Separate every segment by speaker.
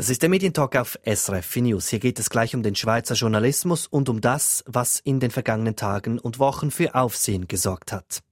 Speaker 1: Das ist der Medientalk auf SRF News. Hier geht es gleich um den Schweizer Journalismus und um das, was in den vergangenen Tagen und Wochen für Aufsehen gesorgt hat.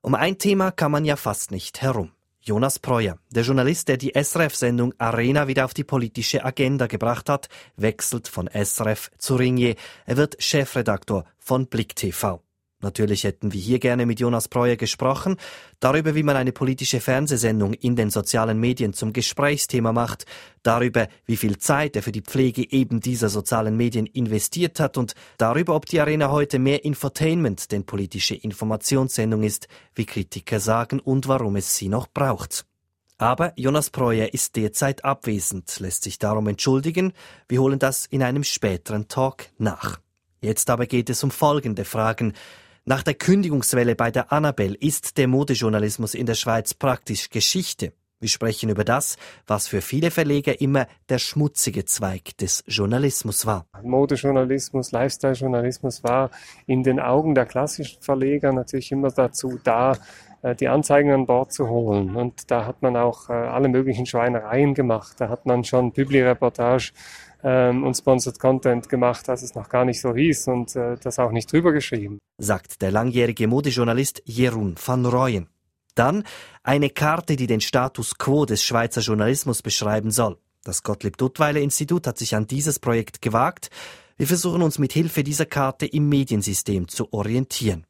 Speaker 1: Um ein Thema kann man ja fast nicht herum. Jonas Preuer, der Journalist, der die SRF-Sendung Arena wieder auf die politische Agenda gebracht hat, wechselt von SRF zu Ringier. Er wird Chefredaktor von Blick TV. Natürlich hätten wir hier gerne mit Jonas Breuer gesprochen, darüber, wie man eine politische Fernsehsendung in den sozialen Medien zum Gesprächsthema macht, darüber, wie viel Zeit er für die Pflege eben dieser sozialen Medien investiert hat und darüber, ob die Arena heute mehr Infotainment denn politische Informationssendung ist, wie Kritiker sagen, und warum es sie noch braucht. Aber Jonas Breuer ist derzeit abwesend, lässt sich darum entschuldigen. Wir holen das in einem späteren Talk nach. Jetzt aber geht es um folgende Fragen. Nach der Kündigungswelle bei der Annabelle ist der Modejournalismus in der Schweiz praktisch Geschichte. Wir sprechen über das, was für viele Verleger immer der schmutzige Zweig des Journalismus war.
Speaker 2: Modejournalismus, Lifestyle-Journalismus war in den Augen der klassischen Verleger natürlich immer dazu da, äh, die Anzeigen an Bord zu holen. Und da hat man auch äh, alle möglichen Schweinereien gemacht. Da hat man schon Publi-Reportage ähm, und Sponsored Content gemacht, als es noch gar nicht so hieß und äh, das auch nicht drüber geschrieben.
Speaker 1: Sagt der langjährige Modejournalist Jeroen van Rooyen. Dann eine Karte, die den Status quo des Schweizer Journalismus beschreiben soll. Das Gottlieb Duttweiler Institut hat sich an dieses Projekt gewagt. Wir versuchen uns mit Hilfe dieser Karte im Mediensystem zu orientieren.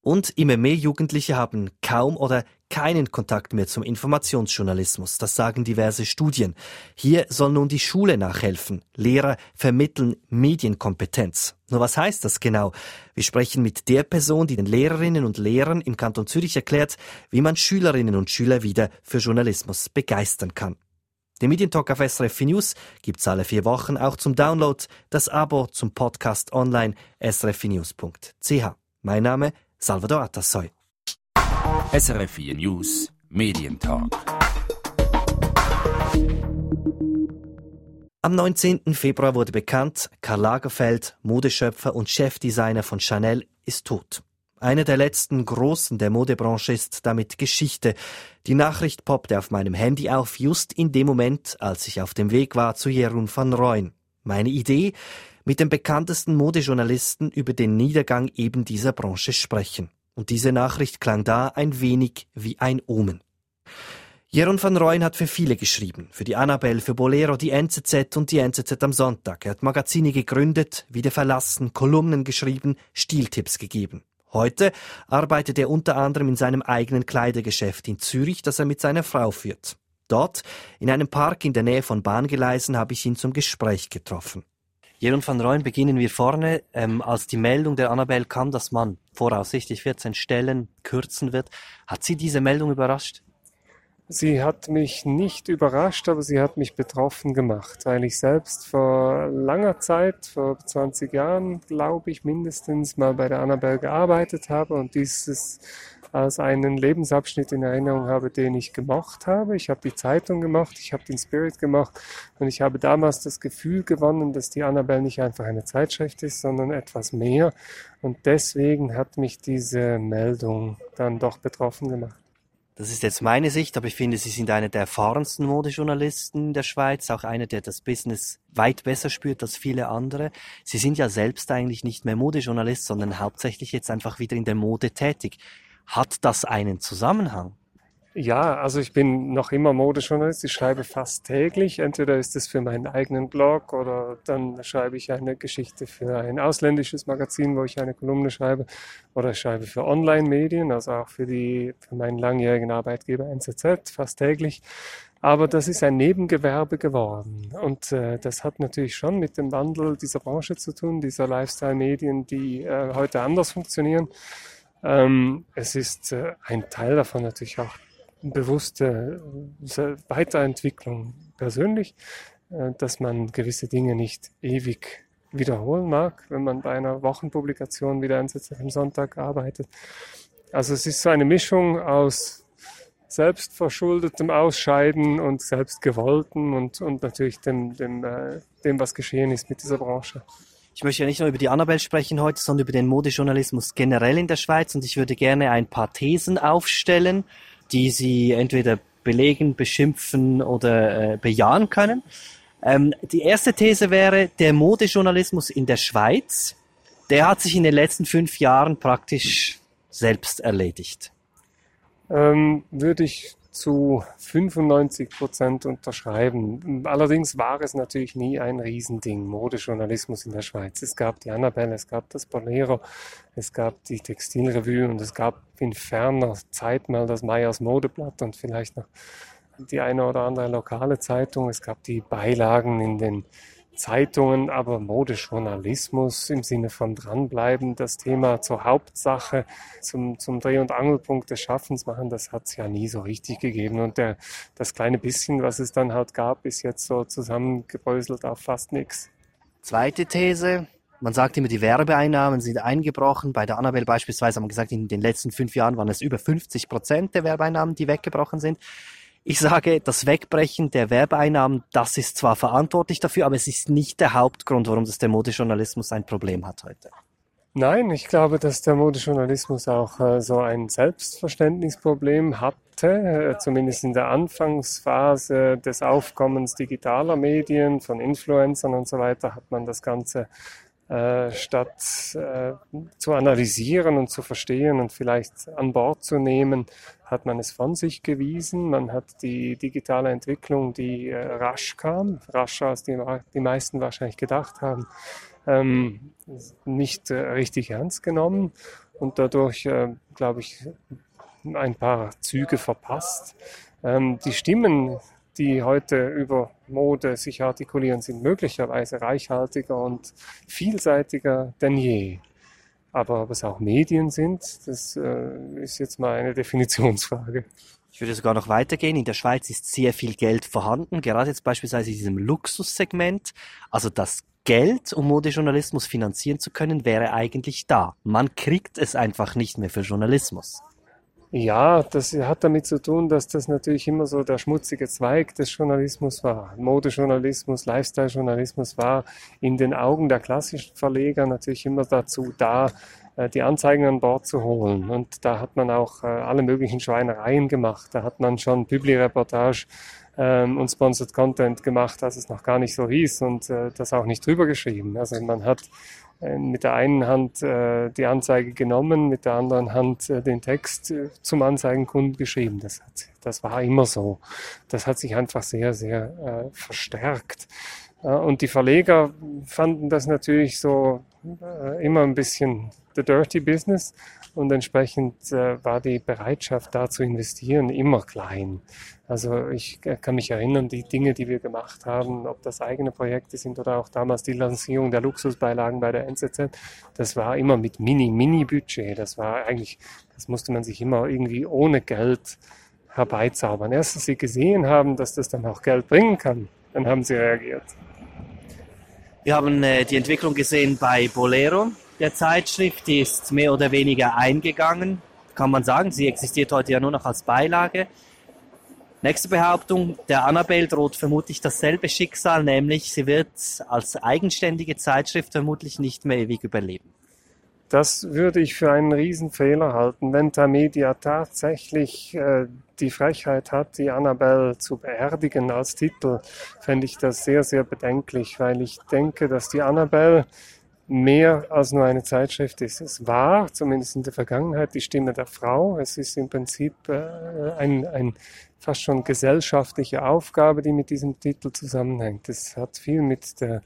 Speaker 1: Und immer mehr Jugendliche haben kaum oder keinen Kontakt mehr zum Informationsjournalismus. Das sagen diverse Studien. Hier soll nun die Schule nachhelfen. Lehrer vermitteln Medienkompetenz. Nur was heißt das genau? Wir sprechen mit der Person, die den Lehrerinnen und Lehrern im Kanton Zürich erklärt, wie man Schülerinnen und Schüler wieder für Journalismus begeistern kann. Den Medientalk auf SRF News gibt's alle vier Wochen auch zum Download, das Abo zum Podcast online srfnews.ch. Mein Name Salvador Atassoy.
Speaker 3: SRF News Medientalk.
Speaker 1: Am 19. Februar wurde bekannt, Karl Lagerfeld, Modeschöpfer und Chefdesigner von Chanel, ist tot. Einer der letzten Großen der Modebranche ist damit Geschichte. Die Nachricht poppte auf meinem Handy auf, just in dem Moment, als ich auf dem Weg war zu Jeroen van Rooyen. Meine Idee, mit dem bekanntesten Modejournalisten über den Niedergang eben dieser Branche sprechen. Und diese Nachricht klang da ein wenig wie ein Omen. Jeroen van Rooyen hat für viele geschrieben. Für die Annabelle, für Bolero, die NZZ und die NZZ am Sonntag. Er hat Magazine gegründet, wieder verlassen, Kolumnen geschrieben, Stiltipps gegeben. Heute arbeitet er unter anderem in seinem eigenen Kleidergeschäft in Zürich, das er mit seiner Frau führt. Dort, in einem Park in der Nähe von Bahngeleisen, habe ich ihn zum Gespräch getroffen. Jeroen van Rooyen beginnen wir vorne. Ähm, als die Meldung der Annabelle kam, dass man voraussichtlich 14 Stellen kürzen wird, hat Sie diese Meldung überrascht?
Speaker 2: Sie hat mich nicht überrascht, aber sie hat mich betroffen gemacht, weil ich selbst vor langer Zeit, vor 20 Jahren, glaube ich, mindestens mal bei der Annabelle gearbeitet habe und dieses als einen Lebensabschnitt in Erinnerung habe, den ich gemocht habe. Ich habe die Zeitung gemacht, ich habe den Spirit gemacht und ich habe damals das Gefühl gewonnen, dass die Annabelle nicht einfach eine Zeitschrift ist, sondern etwas mehr. Und deswegen hat mich diese Meldung dann doch betroffen gemacht.
Speaker 1: Das ist jetzt meine Sicht, aber ich finde, Sie sind einer der erfahrensten Modejournalisten der Schweiz, auch einer, der das Business weit besser spürt als viele andere. Sie sind ja selbst eigentlich nicht mehr Modejournalist, sondern hauptsächlich jetzt einfach wieder in der Mode tätig. Hat das einen Zusammenhang?
Speaker 2: Ja, also ich bin noch immer Modejournalist. Ich schreibe fast täglich. Entweder ist es für meinen eigenen Blog oder dann schreibe ich eine Geschichte für ein ausländisches Magazin, wo ich eine Kolumne schreibe. Oder ich schreibe für Online-Medien, also auch für, die, für meinen langjährigen Arbeitgeber NZZ fast täglich. Aber das ist ein Nebengewerbe geworden. Und äh, das hat natürlich schon mit dem Wandel dieser Branche zu tun, dieser Lifestyle-Medien, die äh, heute anders funktionieren. Ähm, es ist äh, ein Teil davon natürlich auch bewusste äh, Weiterentwicklung persönlich, äh, dass man gewisse Dinge nicht ewig wiederholen mag, wenn man bei einer Wochenpublikation wieder einsetzt am Sonntag arbeitet. Also es ist so eine Mischung aus selbstverschuldetem Ausscheiden und selbstgewolltem und, und natürlich dem, dem, äh, dem, was geschehen ist mit dieser Branche.
Speaker 1: Ich möchte ja nicht nur über die Annabelle sprechen heute, sondern über den Modejournalismus generell in der Schweiz und ich würde gerne ein paar Thesen aufstellen, die Sie entweder belegen, beschimpfen oder äh, bejahen können. Ähm, die erste These wäre, der Modejournalismus in der Schweiz, der hat sich in den letzten fünf Jahren praktisch selbst erledigt.
Speaker 2: Ähm, würde ich zu 95 Prozent unterschreiben. Allerdings war es natürlich nie ein Riesending, Modejournalismus in der Schweiz. Es gab die Annabelle, es gab das Bolero, es gab die Textilrevue und es gab in ferner Zeit mal das Meyers Modeblatt und vielleicht noch die eine oder andere lokale Zeitung. Es gab die Beilagen in den Zeitungen, aber Modejournalismus im Sinne von dranbleiben, das Thema zur Hauptsache, zum, zum Dreh- und Angelpunkt des Schaffens machen, das hat es ja nie so richtig gegeben. Und der, das kleine bisschen, was es dann halt gab, ist jetzt so zusammengebröselt auf fast nichts.
Speaker 1: Zweite These. Man sagt immer, die Werbeeinnahmen sind eingebrochen. Bei der Annabelle beispielsweise haben wir gesagt, in den letzten fünf Jahren waren es über 50 Prozent der Werbeeinnahmen, die weggebrochen sind. Ich sage, das Wegbrechen der Werbeeinnahmen, das ist zwar verantwortlich dafür, aber es ist nicht der Hauptgrund, warum das der Modejournalismus ein Problem hat heute.
Speaker 2: Nein, ich glaube, dass der Modejournalismus auch äh, so ein Selbstverständnisproblem hatte, äh, zumindest in der Anfangsphase des Aufkommens digitaler Medien, von Influencern und so weiter, hat man das Ganze äh, statt äh, zu analysieren und zu verstehen und vielleicht an Bord zu nehmen, hat man es von sich gewiesen. Man hat die digitale Entwicklung, die äh, rasch kam, rascher als die, die meisten wahrscheinlich gedacht haben, ähm, nicht äh, richtig ernst genommen und dadurch, äh, glaube ich, ein paar Züge verpasst. Ähm, die Stimmen die heute über Mode sich artikulieren, sind möglicherweise reichhaltiger und vielseitiger denn je. Aber ob es auch Medien sind, das äh, ist jetzt mal eine Definitionsfrage.
Speaker 1: Ich würde sogar noch weitergehen. In der Schweiz ist sehr viel Geld vorhanden, gerade jetzt beispielsweise in diesem Luxussegment. Also das Geld, um Modejournalismus finanzieren zu können, wäre eigentlich da. Man kriegt es einfach nicht mehr für Journalismus.
Speaker 2: Ja, das hat damit zu tun, dass das natürlich immer so der schmutzige Zweig des Journalismus war. Modejournalismus, Lifestyle-Journalismus war in den Augen der klassischen Verleger natürlich immer dazu da, äh, die Anzeigen an Bord zu holen. Und da hat man auch äh, alle möglichen Schweinereien gemacht. Da hat man schon Publi-Reportage ähm, und Sponsored Content gemacht, als es noch gar nicht so hieß und äh, das auch nicht drüber geschrieben. Also man hat mit der einen Hand äh, die Anzeige genommen, mit der anderen Hand äh, den Text äh, zum Anzeigenkunden geschrieben. Das, hat, das war immer so. Das hat sich einfach sehr, sehr äh, verstärkt. Äh, und die Verleger fanden das natürlich so immer ein bisschen the dirty business und entsprechend war die Bereitschaft da zu investieren immer klein. Also ich kann mich erinnern, die Dinge, die wir gemacht haben, ob das eigene Projekte sind oder auch damals die Lancierung der Luxusbeilagen bei der NZZ, das war immer mit Mini, Mini-Budget. Das war eigentlich, das musste man sich immer irgendwie ohne Geld herbeizaubern. Erst als sie gesehen haben, dass das dann auch Geld bringen kann, dann haben sie reagiert.
Speaker 1: Wir haben äh, die Entwicklung gesehen bei Bolero, der Zeitschrift, die ist mehr oder weniger eingegangen, kann man sagen. Sie existiert heute ja nur noch als Beilage. Nächste Behauptung, der Annabelle droht vermutlich dasselbe Schicksal, nämlich sie wird als eigenständige Zeitschrift vermutlich nicht mehr ewig überleben.
Speaker 2: Das würde ich für einen Riesenfehler halten. Wenn Tamedia tatsächlich äh, die Frechheit hat, die Annabelle zu beerdigen als Titel, fände ich das sehr, sehr bedenklich, weil ich denke, dass die Annabelle mehr als nur eine Zeitschrift ist. Es war, zumindest in der Vergangenheit, die Stimme der Frau. Es ist im Prinzip äh, ein, ein fast schon gesellschaftliche Aufgabe, die mit diesem Titel zusammenhängt. Es hat viel mit der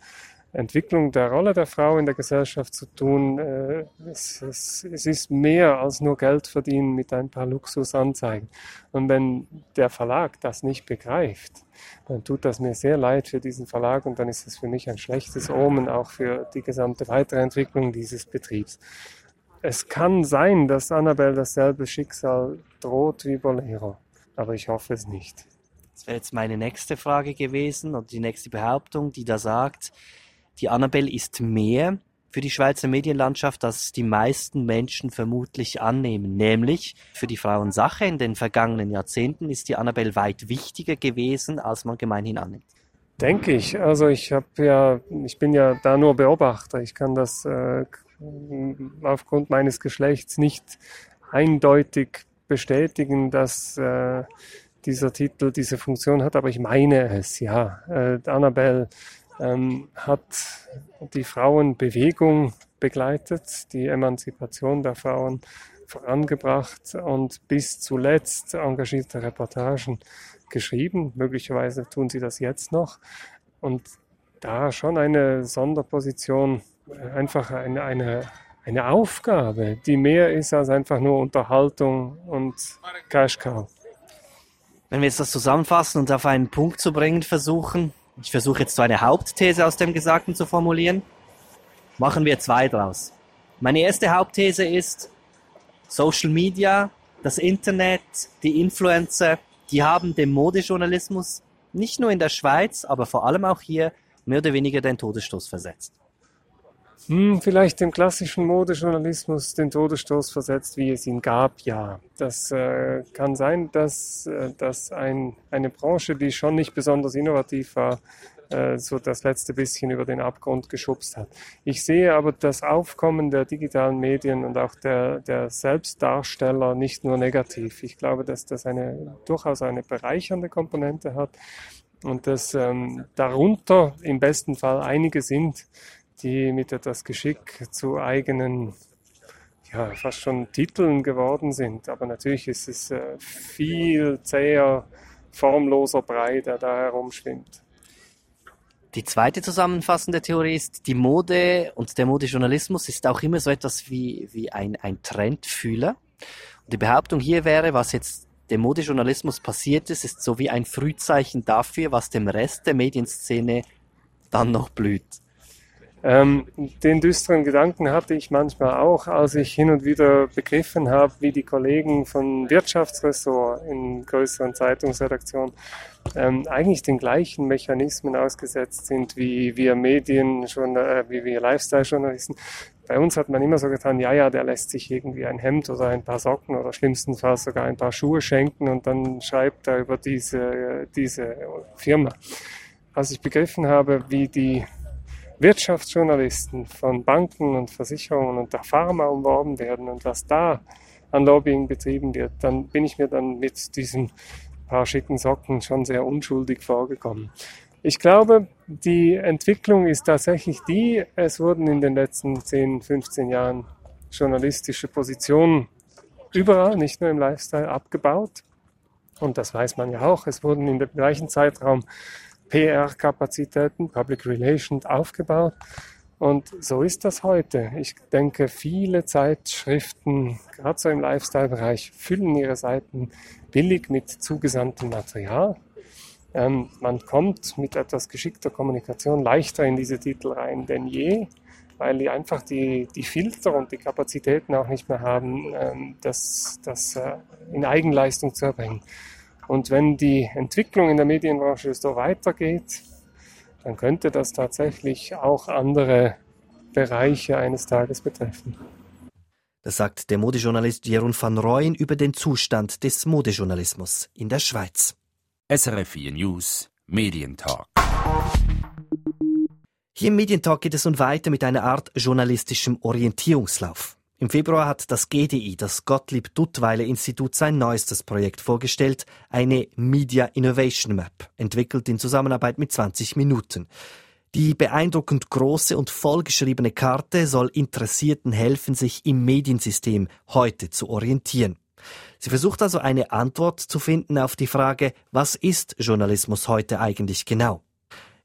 Speaker 2: Entwicklung der Rolle der Frau in der Gesellschaft zu tun. Äh, es, es, es, ist mehr als nur Geld verdienen mit ein paar Luxusanzeigen. Und wenn der Verlag das nicht begreift, dann tut das mir sehr leid für diesen Verlag und dann ist es für mich ein schlechtes Omen auch für die gesamte weitere Entwicklung dieses Betriebs. Es kann sein, dass Annabelle dasselbe Schicksal droht wie Bolero, aber ich hoffe es nicht.
Speaker 1: Das wäre jetzt meine nächste Frage gewesen oder die nächste Behauptung, die da sagt, die Annabelle ist mehr für die Schweizer Medienlandschaft, als die meisten Menschen vermutlich annehmen. Nämlich für die Frauensache in den vergangenen Jahrzehnten ist die Annabelle weit wichtiger gewesen, als man gemeinhin annimmt.
Speaker 2: Denke ich. Also ich habe ja, ich bin ja da nur Beobachter. Ich kann das äh, aufgrund meines Geschlechts nicht eindeutig bestätigen, dass äh, dieser Titel diese Funktion hat, aber ich meine es, ja. Äh, Annabelle ähm, hat die Frauenbewegung begleitet, die Emanzipation der Frauen vorangebracht und bis zuletzt engagierte Reportagen geschrieben. Möglicherweise tun sie das jetzt noch. Und da schon eine Sonderposition, einfach eine, eine, eine Aufgabe, die mehr ist als einfach nur Unterhaltung und Cash Cow.
Speaker 1: Wenn wir jetzt das zusammenfassen und auf einen Punkt zu bringen versuchen, ich versuche jetzt so eine Hauptthese aus dem Gesagten zu formulieren, machen wir zwei draus. Meine erste Hauptthese ist, Social Media, das Internet, die Influencer, die haben dem Modejournalismus nicht nur in der Schweiz, aber vor allem auch hier mehr oder weniger den Todesstoß versetzt.
Speaker 2: Hm, vielleicht dem klassischen Modejournalismus den Todesstoß versetzt, wie es ihn gab, ja. Das äh, kann sein, dass, äh, dass ein, eine Branche, die schon nicht besonders innovativ war, äh, so das letzte bisschen über den Abgrund geschubst hat. Ich sehe aber das Aufkommen der digitalen Medien und auch der, der Selbstdarsteller nicht nur negativ. Ich glaube, dass das eine, durchaus eine bereichernde Komponente hat und dass ähm, darunter im besten Fall einige sind, die mit etwas Geschick zu eigenen ja, fast schon Titeln geworden sind. Aber natürlich ist es äh, viel zäher, formloser Brei, der da herumschwimmt.
Speaker 1: Die zweite zusammenfassende Theorie ist, die Mode und der Modejournalismus ist auch immer so etwas wie, wie ein, ein Trendfühler. Und die Behauptung hier wäre, was jetzt dem Modejournalismus passiert ist, ist so wie ein Frühzeichen dafür, was dem Rest der Medienszene dann noch blüht.
Speaker 2: Ähm, den düsteren Gedanken hatte ich manchmal auch, als ich hin und wieder begriffen habe, wie die Kollegen von Wirtschaftsressort in größeren Zeitungsredaktionen ähm, eigentlich den gleichen Mechanismen ausgesetzt sind wie wir Medien, schon, äh, wie wir Lifestyle-Journalisten. Bei uns hat man immer so getan, ja, ja, der lässt sich irgendwie ein Hemd oder ein paar Socken oder schlimmstenfalls sogar ein paar Schuhe schenken und dann schreibt er über diese, diese Firma. Als ich begriffen habe, wie die Wirtschaftsjournalisten von Banken und Versicherungen und der Pharma umworben werden und was da an Lobbying betrieben wird, dann bin ich mir dann mit diesen paar schicken Socken schon sehr unschuldig vorgekommen. Ich glaube, die Entwicklung ist tatsächlich die, es wurden in den letzten 10, 15 Jahren journalistische Positionen überall, nicht nur im Lifestyle, abgebaut. Und das weiß man ja auch. Es wurden in dem gleichen Zeitraum PR-Kapazitäten, Public Relations aufgebaut. Und so ist das heute. Ich denke, viele Zeitschriften, gerade so im Lifestyle-Bereich, füllen ihre Seiten billig mit zugesandtem Material. Ähm, man kommt mit etwas geschickter Kommunikation leichter in diese Titel rein denn je, weil die einfach die, die Filter und die Kapazitäten auch nicht mehr haben, ähm, das, das äh, in Eigenleistung zu erbringen. Und wenn die Entwicklung in der Medienbranche so weitergeht, dann könnte das tatsächlich auch andere Bereiche eines Tages betreffen.
Speaker 1: Das sagt der Modejournalist Jeroen van Rooyen über den Zustand des Modejournalismus in der Schweiz.
Speaker 3: SRF 4 News Medientalk.
Speaker 1: Hier im Medientalk geht es nun weiter mit einer Art journalistischem Orientierungslauf. Im Februar hat das GDI, das Gottlieb Duttweiler Institut, sein neuestes Projekt vorgestellt, eine Media Innovation Map, entwickelt in Zusammenarbeit mit 20 Minuten. Die beeindruckend große und vollgeschriebene Karte soll Interessierten helfen, sich im Mediensystem heute zu orientieren. Sie versucht also eine Antwort zu finden auf die Frage, was ist Journalismus heute eigentlich genau?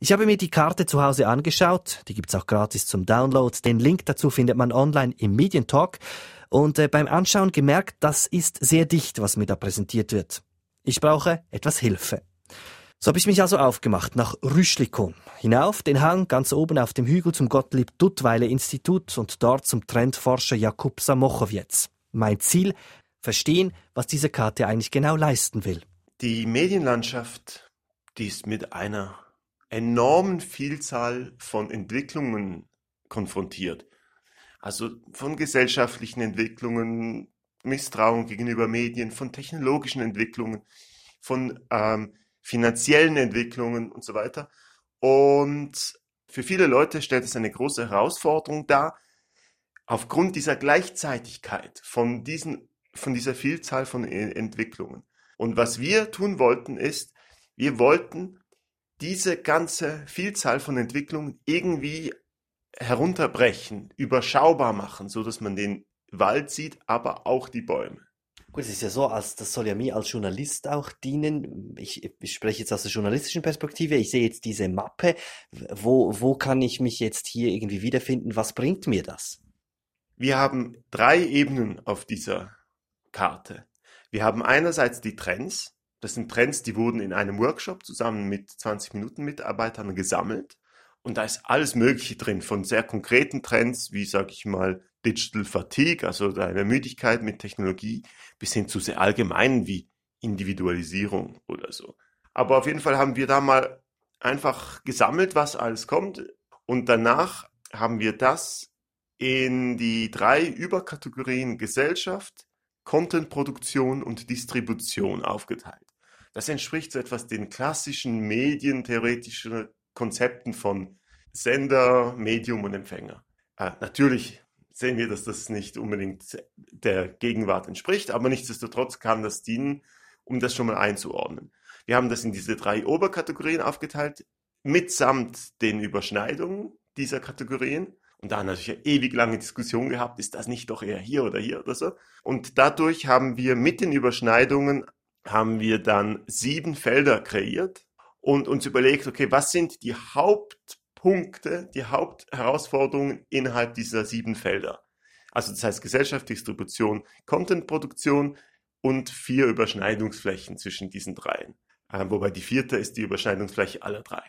Speaker 1: Ich habe mir die Karte zu Hause angeschaut, die gibt's auch gratis zum Download. Den Link dazu findet man online im Medientalk und äh, beim Anschauen gemerkt, das ist sehr dicht, was mir da präsentiert wird. Ich brauche etwas Hilfe. So habe ich mich also aufgemacht nach Rüschlikon, hinauf den Hang ganz oben auf dem Hügel zum Gottlieb Duttweiler Institut und dort zum Trendforscher Jakub Samochowiec. Mein Ziel, verstehen, was diese Karte eigentlich genau leisten will.
Speaker 4: Die Medienlandschaft, die ist mit einer enormen Vielzahl von Entwicklungen konfrontiert. Also von gesellschaftlichen Entwicklungen, Misstrauen gegenüber Medien, von technologischen Entwicklungen, von ähm, finanziellen Entwicklungen und so weiter. Und für viele Leute stellt es eine große Herausforderung dar, aufgrund dieser Gleichzeitigkeit von, diesen, von dieser Vielzahl von e-, Entwicklungen Und was wir tun wollten, ist, wir wollten diese ganze Vielzahl von Entwicklungen irgendwie herunterbrechen, überschaubar machen, so dass man den Wald sieht, aber auch die Bäume.
Speaker 1: Gut, es ist ja so, als, das soll ja mir als Journalist auch dienen. Ich, ich spreche jetzt aus der journalistischen Perspektive. Ich sehe jetzt diese Mappe. Wo, wo kann ich mich jetzt hier irgendwie wiederfinden? Was bringt mir das?
Speaker 4: Wir haben drei Ebenen auf dieser Karte. Wir haben einerseits die Trends. Das sind Trends, die wurden in einem Workshop zusammen mit 20 Minuten Mitarbeitern gesammelt. Und da ist alles Mögliche drin, von sehr konkreten Trends, wie sage ich mal Digital Fatigue, also eine Müdigkeit mit Technologie, bis hin zu sehr allgemeinen wie Individualisierung oder so. Aber auf jeden Fall haben wir da mal einfach gesammelt, was alles kommt. Und danach haben wir das in die drei Überkategorien Gesellschaft, Contentproduktion und Distribution aufgeteilt. Das entspricht so etwas den klassischen medientheoretischen Konzepten von Sender, Medium und Empfänger. Äh, natürlich sehen wir, dass das nicht unbedingt der Gegenwart entspricht, aber nichtsdestotrotz kann das dienen, um das schon mal einzuordnen. Wir haben das in diese drei Oberkategorien aufgeteilt, mitsamt den Überschneidungen dieser Kategorien. Und da natürlich eine ewig lange Diskussion gehabt, ist das nicht doch eher hier oder hier oder so. Und dadurch haben wir mit den Überschneidungen, haben wir dann sieben Felder kreiert und uns überlegt, okay, was sind die Haupt Punkte, die Hauptherausforderungen innerhalb dieser sieben Felder. Also das heißt Gesellschaft, Distribution, Contentproduktion und vier Überschneidungsflächen zwischen diesen dreien. Äh, wobei die vierte ist die Überschneidungsfläche aller drei.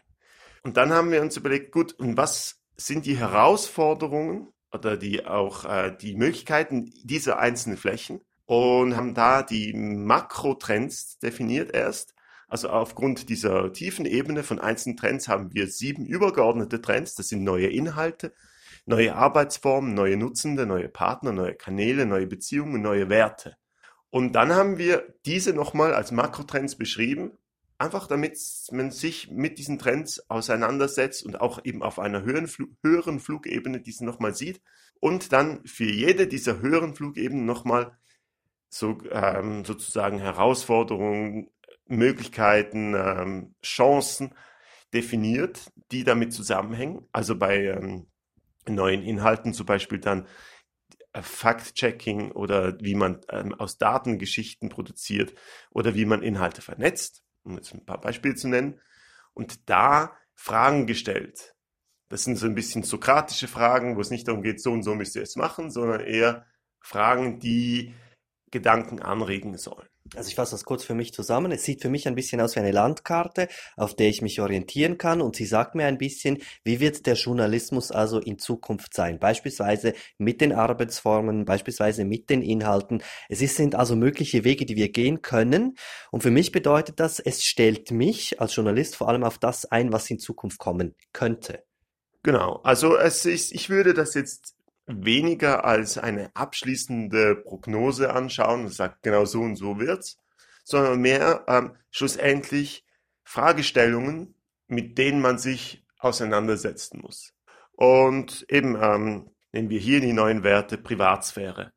Speaker 4: Und dann haben wir uns überlegt, gut, und was sind die Herausforderungen oder die auch äh, die Möglichkeiten dieser einzelnen Flächen und haben da die Makrotrends definiert erst also aufgrund dieser tiefen Ebene von einzelnen Trends haben wir sieben übergeordnete Trends. Das sind neue Inhalte, neue Arbeitsformen, neue Nutzende, neue Partner, neue Kanäle, neue Beziehungen, neue Werte. Und dann haben wir diese nochmal als Makrotrends beschrieben, einfach damit man sich mit diesen Trends auseinandersetzt und auch eben auf einer höheren, Fl höheren Flugebene diese nochmal sieht und dann für jede dieser höheren Flugebenen nochmal so, ähm, sozusagen Herausforderungen Möglichkeiten, ähm, Chancen definiert, die damit zusammenhängen. Also bei ähm, neuen Inhalten zum Beispiel dann äh, Fact-Checking oder wie man ähm, aus Daten Geschichten produziert oder wie man Inhalte vernetzt, um jetzt ein paar Beispiele zu nennen. Und da Fragen gestellt. Das sind so ein bisschen sokratische Fragen, wo es nicht darum geht, so und so müsst ihr es machen, sondern eher Fragen, die Gedanken anregen sollen.
Speaker 1: Also ich fasse das kurz für mich zusammen. Es sieht für mich ein bisschen aus wie eine Landkarte, auf der ich mich orientieren kann und sie sagt mir ein bisschen, wie wird der Journalismus also in Zukunft sein, beispielsweise mit den Arbeitsformen, beispielsweise mit den Inhalten. Es sind also mögliche Wege, die wir gehen können und für mich bedeutet das, es stellt mich als Journalist vor allem auf das ein, was in Zukunft kommen könnte.
Speaker 4: Genau, also es ist, ich würde das jetzt weniger als eine abschließende Prognose anschauen und sagt, genau so und so wird's, sondern mehr ähm, schlussendlich Fragestellungen, mit denen man sich auseinandersetzen muss. Und eben ähm, nehmen wir hier die neuen Werte Privatsphäre.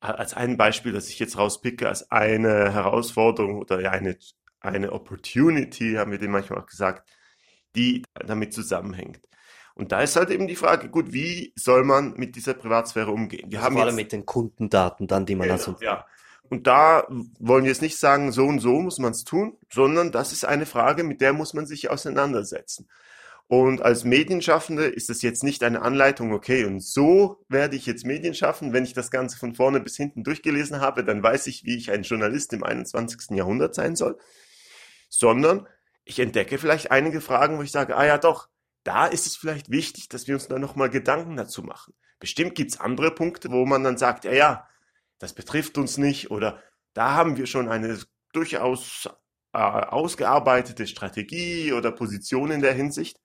Speaker 4: Als ein Beispiel, das ich jetzt rauspicke, als eine Herausforderung oder eine, eine Opportunity, haben wir dem manchmal auch gesagt, die damit zusammenhängt. Und da ist halt eben die Frage, gut, wie soll man mit dieser Privatsphäre umgehen?
Speaker 1: Wir also haben vor allem mit den Kundendaten dann, die man
Speaker 4: genau, also... Ja. Und da wollen wir jetzt nicht sagen, so und so muss man es tun, sondern das ist eine Frage, mit der muss man sich auseinandersetzen. Und als Medienschaffende ist das jetzt nicht eine Anleitung, okay, und so werde ich jetzt Medien schaffen. Wenn ich das Ganze von vorne bis hinten durchgelesen habe, dann weiß ich, wie ich ein Journalist im 21. Jahrhundert sein soll. Sondern ich entdecke vielleicht einige Fragen, wo ich sage, ah ja doch, da ist es vielleicht wichtig, dass wir uns da nochmal Gedanken dazu machen. Bestimmt gibt's andere Punkte, wo man dann sagt, ja, ja, das betrifft uns nicht oder da haben wir schon eine durchaus äh, ausgearbeitete Strategie oder Position in der Hinsicht.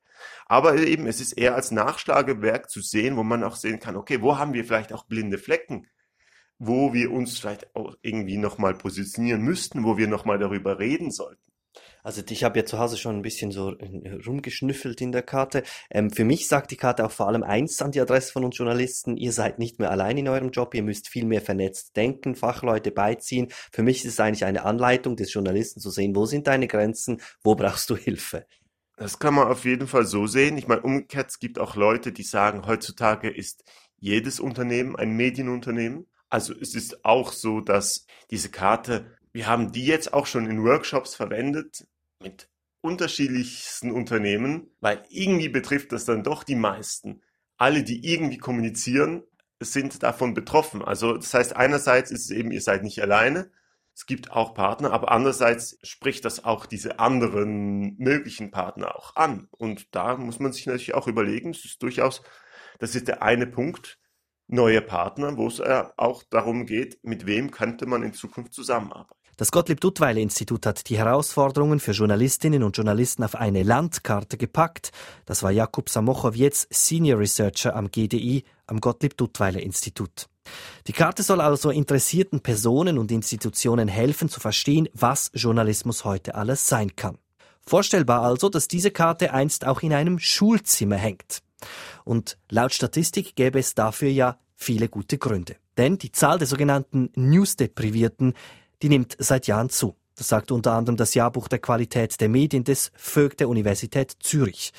Speaker 4: Aber eben, es ist eher als Nachschlagewerk zu sehen, wo man auch sehen kann, okay, wo haben wir vielleicht auch blinde Flecken, wo wir uns vielleicht auch irgendwie nochmal positionieren müssten, wo wir nochmal darüber reden sollten.
Speaker 1: Also ich habe ja zu Hause schon ein bisschen so äh, rumgeschnüffelt in der Karte. Ähm, für mich sagt die Karte auch vor allem eins an die Adresse von uns Journalisten. Ihr seid nicht mehr allein in eurem Job, ihr müsst viel mehr vernetzt denken, Fachleute beiziehen. Für mich ist es eigentlich eine Anleitung des Journalisten zu sehen, wo sind deine Grenzen, wo brauchst du Hilfe.
Speaker 4: Das kann man auf jeden Fall so sehen. Ich meine, umgekehrt, es gibt auch Leute, die sagen, heutzutage ist jedes Unternehmen ein Medienunternehmen. Also es ist auch so, dass diese Karte, wir haben die jetzt auch schon in Workshops verwendet, mit unterschiedlichsten Unternehmen, weil irgendwie betrifft das dann doch die meisten. Alle, die irgendwie kommunizieren, sind davon betroffen. Also das heißt, einerseits ist es eben, ihr seid nicht alleine, es gibt auch Partner, aber andererseits spricht das auch diese anderen möglichen Partner auch an. Und da muss man sich natürlich auch überlegen, es ist durchaus, das ist der eine Punkt, neue Partner, wo es auch darum geht, mit wem könnte man in Zukunft zusammenarbeiten.
Speaker 1: Das Gottlieb-Duttweil-Institut hat die Herausforderungen für Journalistinnen und Journalisten auf eine Landkarte gepackt. Das war Jakub Samochow, Senior Researcher am GDI, am Gottlieb-Duttweiler-Institut. Die Karte soll also interessierten Personen und Institutionen helfen zu verstehen, was Journalismus heute alles sein kann. Vorstellbar also, dass diese Karte einst auch in einem Schulzimmer hängt. Und laut Statistik gäbe es dafür ja viele gute Gründe. Denn die Zahl der sogenannten News-Deprivierten die nimmt seit Jahren zu. Das sagt unter anderem das Jahrbuch der Qualität der Medien des VÖG der Universität Zürich.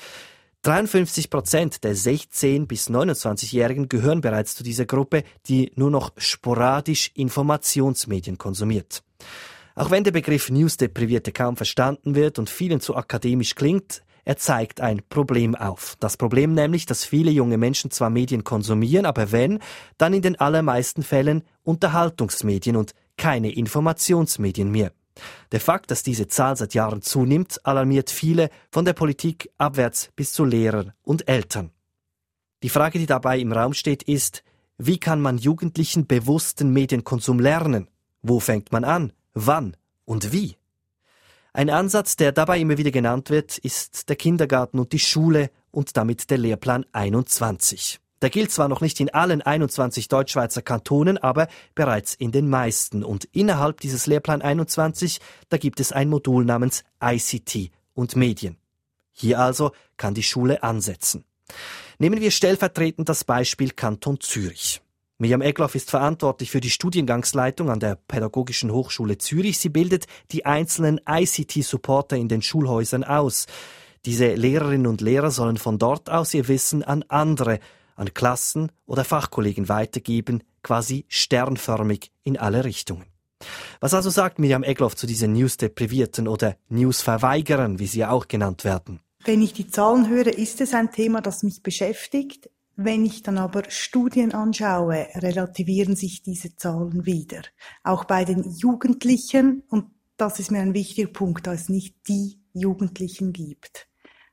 Speaker 1: 53 Prozent der 16- bis 29-Jährigen gehören bereits zu dieser Gruppe, die nur noch sporadisch Informationsmedien konsumiert. Auch wenn der Begriff News-Deprivierte kaum verstanden wird und vielen zu akademisch klingt, er zeigt ein Problem auf. Das Problem nämlich, dass viele junge Menschen zwar Medien konsumieren, aber wenn, dann in den allermeisten Fällen Unterhaltungsmedien und keine Informationsmedien mehr. Der Fakt, dass diese Zahl seit Jahren zunimmt, alarmiert viele, von der Politik abwärts bis zu Lehrern und Eltern. Die Frage, die dabei im Raum steht, ist, wie kann man Jugendlichen bewussten Medienkonsum lernen? Wo fängt man an? Wann? Und wie? Ein Ansatz, der dabei immer wieder genannt wird, ist der Kindergarten und die Schule und damit der Lehrplan 21. Der gilt zwar noch nicht in allen 21 Deutschschweizer Kantonen, aber bereits in den meisten. Und innerhalb dieses Lehrplan 21, da gibt es ein Modul namens ICT und Medien. Hier also kann die Schule ansetzen. Nehmen wir stellvertretend das Beispiel Kanton Zürich. Miriam Egloff ist verantwortlich für die Studiengangsleitung an der Pädagogischen Hochschule Zürich. Sie bildet die einzelnen ICT-Supporter in den Schulhäusern aus. Diese Lehrerinnen und Lehrer sollen von dort aus ihr Wissen an andere an Klassen oder Fachkollegen weitergeben, quasi sternförmig in alle Richtungen. Was also sagt Miriam Egloff zu diesen News-Deprivierten oder News-Verweigerern, wie sie auch genannt werden?
Speaker 5: Wenn ich die Zahlen höre, ist es ein Thema, das mich beschäftigt. Wenn ich dann aber Studien anschaue, relativieren sich diese Zahlen wieder. Auch bei den Jugendlichen, und das ist mir ein wichtiger Punkt, da es nicht die Jugendlichen gibt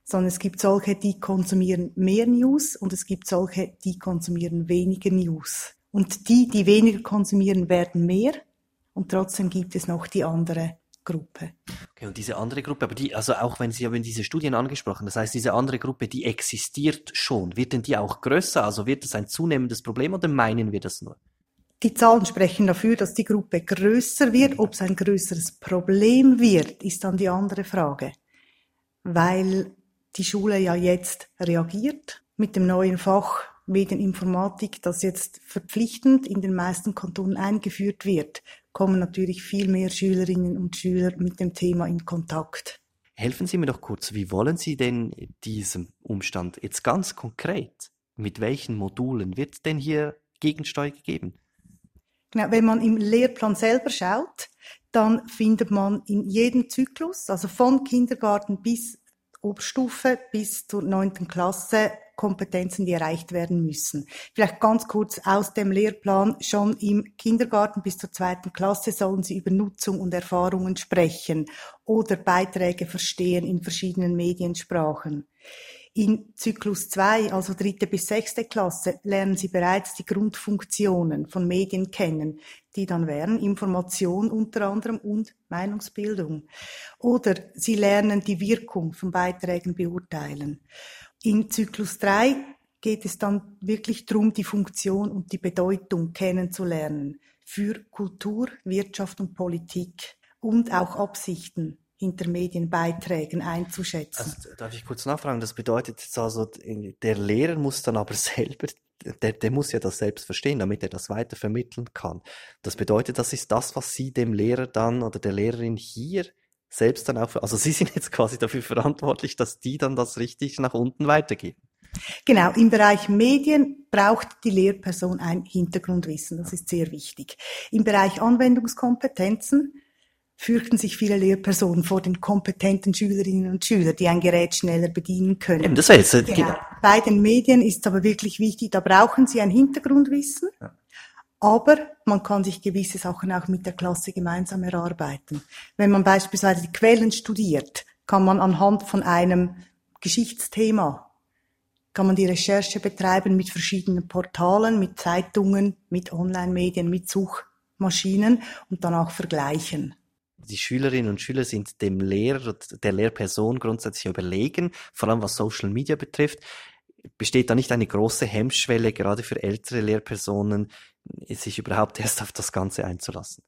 Speaker 5: sondern es gibt solche, die konsumieren mehr News und es gibt solche, die konsumieren weniger News. Und die, die weniger konsumieren, werden mehr und trotzdem gibt es noch die andere Gruppe.
Speaker 1: Okay, und diese andere Gruppe, aber die, also auch wenn Sie haben diese Studien angesprochen, das heißt, diese andere Gruppe, die existiert schon, wird denn die auch größer? Also wird das ein zunehmendes Problem oder meinen wir das nur?
Speaker 5: Die Zahlen sprechen dafür, dass die Gruppe größer wird. Ob es ein größeres Problem wird, ist dann die andere Frage. Weil die Schule ja jetzt reagiert mit dem neuen Fach Medieninformatik, das jetzt verpflichtend in den meisten Kantonen eingeführt wird, kommen natürlich viel mehr Schülerinnen und Schüler mit dem Thema in Kontakt.
Speaker 1: Helfen Sie mir doch kurz, wie wollen Sie denn diesem Umstand jetzt ganz konkret, mit welchen Modulen wird denn hier Gegensteuer gegeben?
Speaker 5: Genau, wenn man im Lehrplan selber schaut, dann findet man in jedem Zyklus, also von Kindergarten bis Oberstufe bis zur neunten Klasse Kompetenzen, die erreicht werden müssen. Vielleicht ganz kurz aus dem Lehrplan. Schon im Kindergarten bis zur zweiten Klasse sollen Sie über Nutzung und Erfahrungen sprechen oder Beiträge verstehen in verschiedenen Mediensprachen. In Zyklus 2, also dritte bis sechste Klasse, lernen Sie bereits die Grundfunktionen von Medien kennen, die dann wären Information unter anderem und Meinungsbildung. Oder Sie lernen die Wirkung von Beiträgen beurteilen. In Zyklus 3 geht es dann wirklich darum, die Funktion und die Bedeutung kennenzulernen für Kultur, Wirtschaft und Politik und auch Absichten hinter Medienbeiträgen einzuschätzen.
Speaker 1: Also, darf ich kurz nachfragen? Das bedeutet jetzt also, der Lehrer muss dann aber selber, der, der muss ja das selbst verstehen, damit er das weiter vermitteln kann. Das bedeutet, das ist das, was Sie dem Lehrer dann oder der Lehrerin hier selbst dann auch, also Sie sind jetzt quasi dafür verantwortlich, dass die dann das richtig nach unten weitergeben.
Speaker 5: Genau, im Bereich Medien braucht die Lehrperson ein Hintergrundwissen, das ist sehr wichtig. Im Bereich Anwendungskompetenzen fürchten sich viele Lehrpersonen vor den kompetenten Schülerinnen und Schülern, die ein Gerät schneller bedienen können.
Speaker 1: Eben, das heißt, genau.
Speaker 5: genau. Bei den Medien ist aber wirklich wichtig, da brauchen sie ein Hintergrundwissen. Ja. Aber man kann sich gewisse Sachen auch mit der Klasse gemeinsam erarbeiten. Wenn man beispielsweise die Quellen studiert, kann man anhand von einem Geschichtsthema kann man die Recherche betreiben mit verschiedenen Portalen, mit Zeitungen, mit Online-Medien, mit Suchmaschinen und dann auch vergleichen.
Speaker 1: Die Schülerinnen und Schüler sind dem Lehrer, der Lehrperson grundsätzlich überlegen, vor allem was Social Media betrifft. Besteht da nicht eine große Hemmschwelle, gerade für ältere Lehrpersonen, sich überhaupt erst auf das Ganze einzulassen?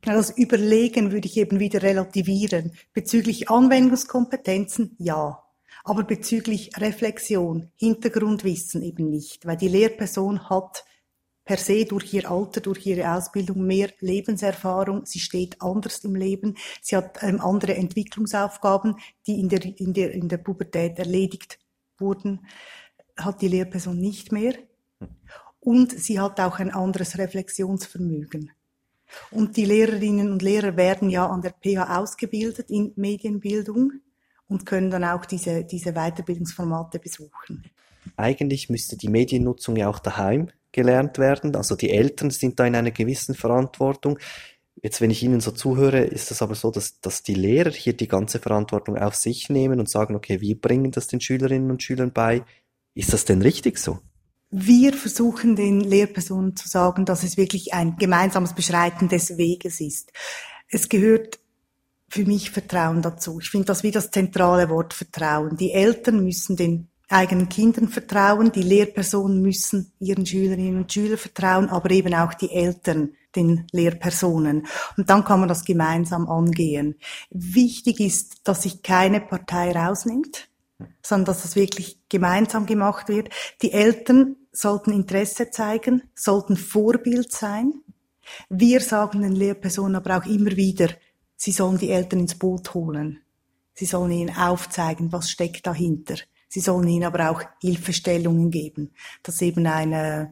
Speaker 5: Genau, das Überlegen würde ich eben wieder relativieren. Bezüglich Anwendungskompetenzen, ja. Aber bezüglich Reflexion, Hintergrundwissen eben nicht, weil die Lehrperson hat per se durch ihr Alter, durch ihre Ausbildung mehr Lebenserfahrung. Sie steht anders im Leben. Sie hat ähm, andere Entwicklungsaufgaben, die in der, in, der, in der Pubertät erledigt wurden, hat die Lehrperson nicht mehr. Und sie hat auch ein anderes Reflexionsvermögen. Und die Lehrerinnen und Lehrer werden ja an der PH ausgebildet in Medienbildung und können dann auch diese, diese Weiterbildungsformate besuchen.
Speaker 1: Eigentlich müsste die Mediennutzung ja auch daheim gelernt werden. Also die Eltern sind da in einer gewissen Verantwortung. Jetzt, wenn ich Ihnen so zuhöre, ist es aber so, dass, dass die Lehrer hier die ganze Verantwortung auf sich nehmen und sagen, okay, wir bringen das den Schülerinnen und Schülern bei. Ist das denn richtig so?
Speaker 5: Wir versuchen den Lehrpersonen zu sagen, dass es wirklich ein gemeinsames Beschreiten des Weges ist. Es gehört für mich Vertrauen dazu. Ich finde das wie das zentrale Wort Vertrauen. Die Eltern müssen den eigenen Kindern vertrauen, die Lehrpersonen müssen ihren Schülerinnen und Schülern vertrauen, aber eben auch die Eltern den Lehrpersonen. Und dann kann man das gemeinsam angehen. Wichtig ist, dass sich keine Partei rausnimmt, sondern dass es wirklich gemeinsam gemacht wird. Die Eltern sollten Interesse zeigen, sollten Vorbild sein. Wir sagen den Lehrpersonen aber auch immer wieder, Sie sollen die Eltern ins Boot holen. Sie sollen ihnen aufzeigen, was steckt dahinter. Sie sollen ihnen aber auch Hilfestellungen geben. dass eben ein äh,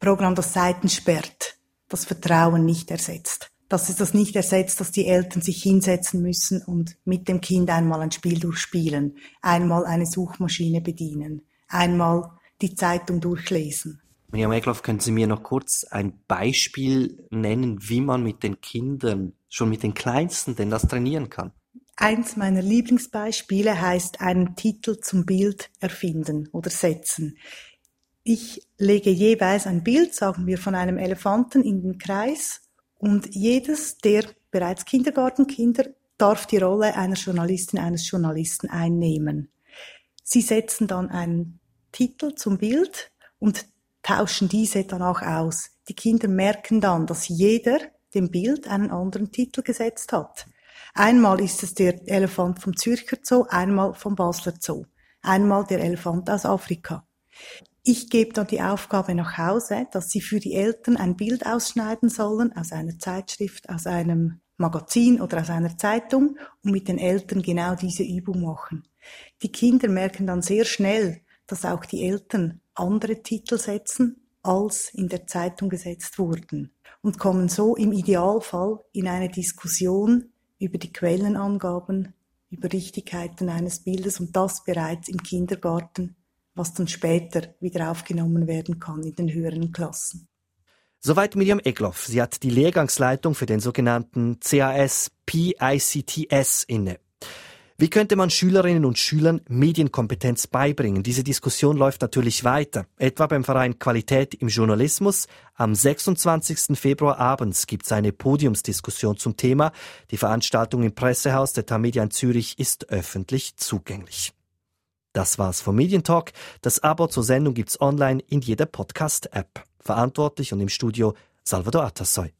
Speaker 5: Programm, das Seiten sperrt, das Vertrauen nicht ersetzt. Dass es das nicht ersetzt, dass die Eltern sich hinsetzen müssen und mit dem Kind einmal ein Spiel durchspielen, einmal eine Suchmaschine bedienen, einmal die Zeitung durchlesen.
Speaker 1: Miriam Egloff, können Sie mir noch kurz ein Beispiel nennen, wie man mit den Kindern, schon mit den Kleinsten, denn das trainieren kann?
Speaker 5: Eins meiner Lieblingsbeispiele heißt einen Titel zum Bild erfinden oder setzen. Ich lege jeweils ein Bild, sagen wir, von einem Elefanten in den Kreis und jedes der bereits Kindergartenkinder darf die Rolle einer Journalistin, eines Journalisten einnehmen. Sie setzen dann einen Titel zum Bild und tauschen diese dann auch aus. Die Kinder merken dann, dass jeder dem Bild einen anderen Titel gesetzt hat. Einmal ist es der Elefant vom Zürcher Zoo, einmal vom Basler Zoo, einmal der Elefant aus Afrika. Ich gebe dann die Aufgabe nach Hause, dass sie für die Eltern ein Bild ausschneiden sollen aus einer Zeitschrift, aus einem Magazin oder aus einer Zeitung und mit den Eltern genau diese Übung machen. Die Kinder merken dann sehr schnell, dass auch die Eltern andere Titel setzen, als in der Zeitung gesetzt wurden und kommen so im Idealfall in eine Diskussion über die Quellenangaben, über Richtigkeiten eines Bildes und das bereits im Kindergarten, was dann später wieder aufgenommen werden kann in den höheren Klassen.
Speaker 1: Soweit Miriam Egloff. Sie hat die Lehrgangsleitung für den sogenannten CAS PICTS inne. Wie könnte man Schülerinnen und Schülern Medienkompetenz beibringen? Diese Diskussion läuft natürlich weiter. Etwa beim Verein Qualität im Journalismus. Am 26. Februar abends gibt es eine Podiumsdiskussion zum Thema. Die Veranstaltung im Pressehaus der Tamedia in Zürich ist öffentlich zugänglich. Das war's vom Medientalk. Das Abo zur Sendung gibt's online in jeder Podcast-App. Verantwortlich und im Studio Salvador Atassoy.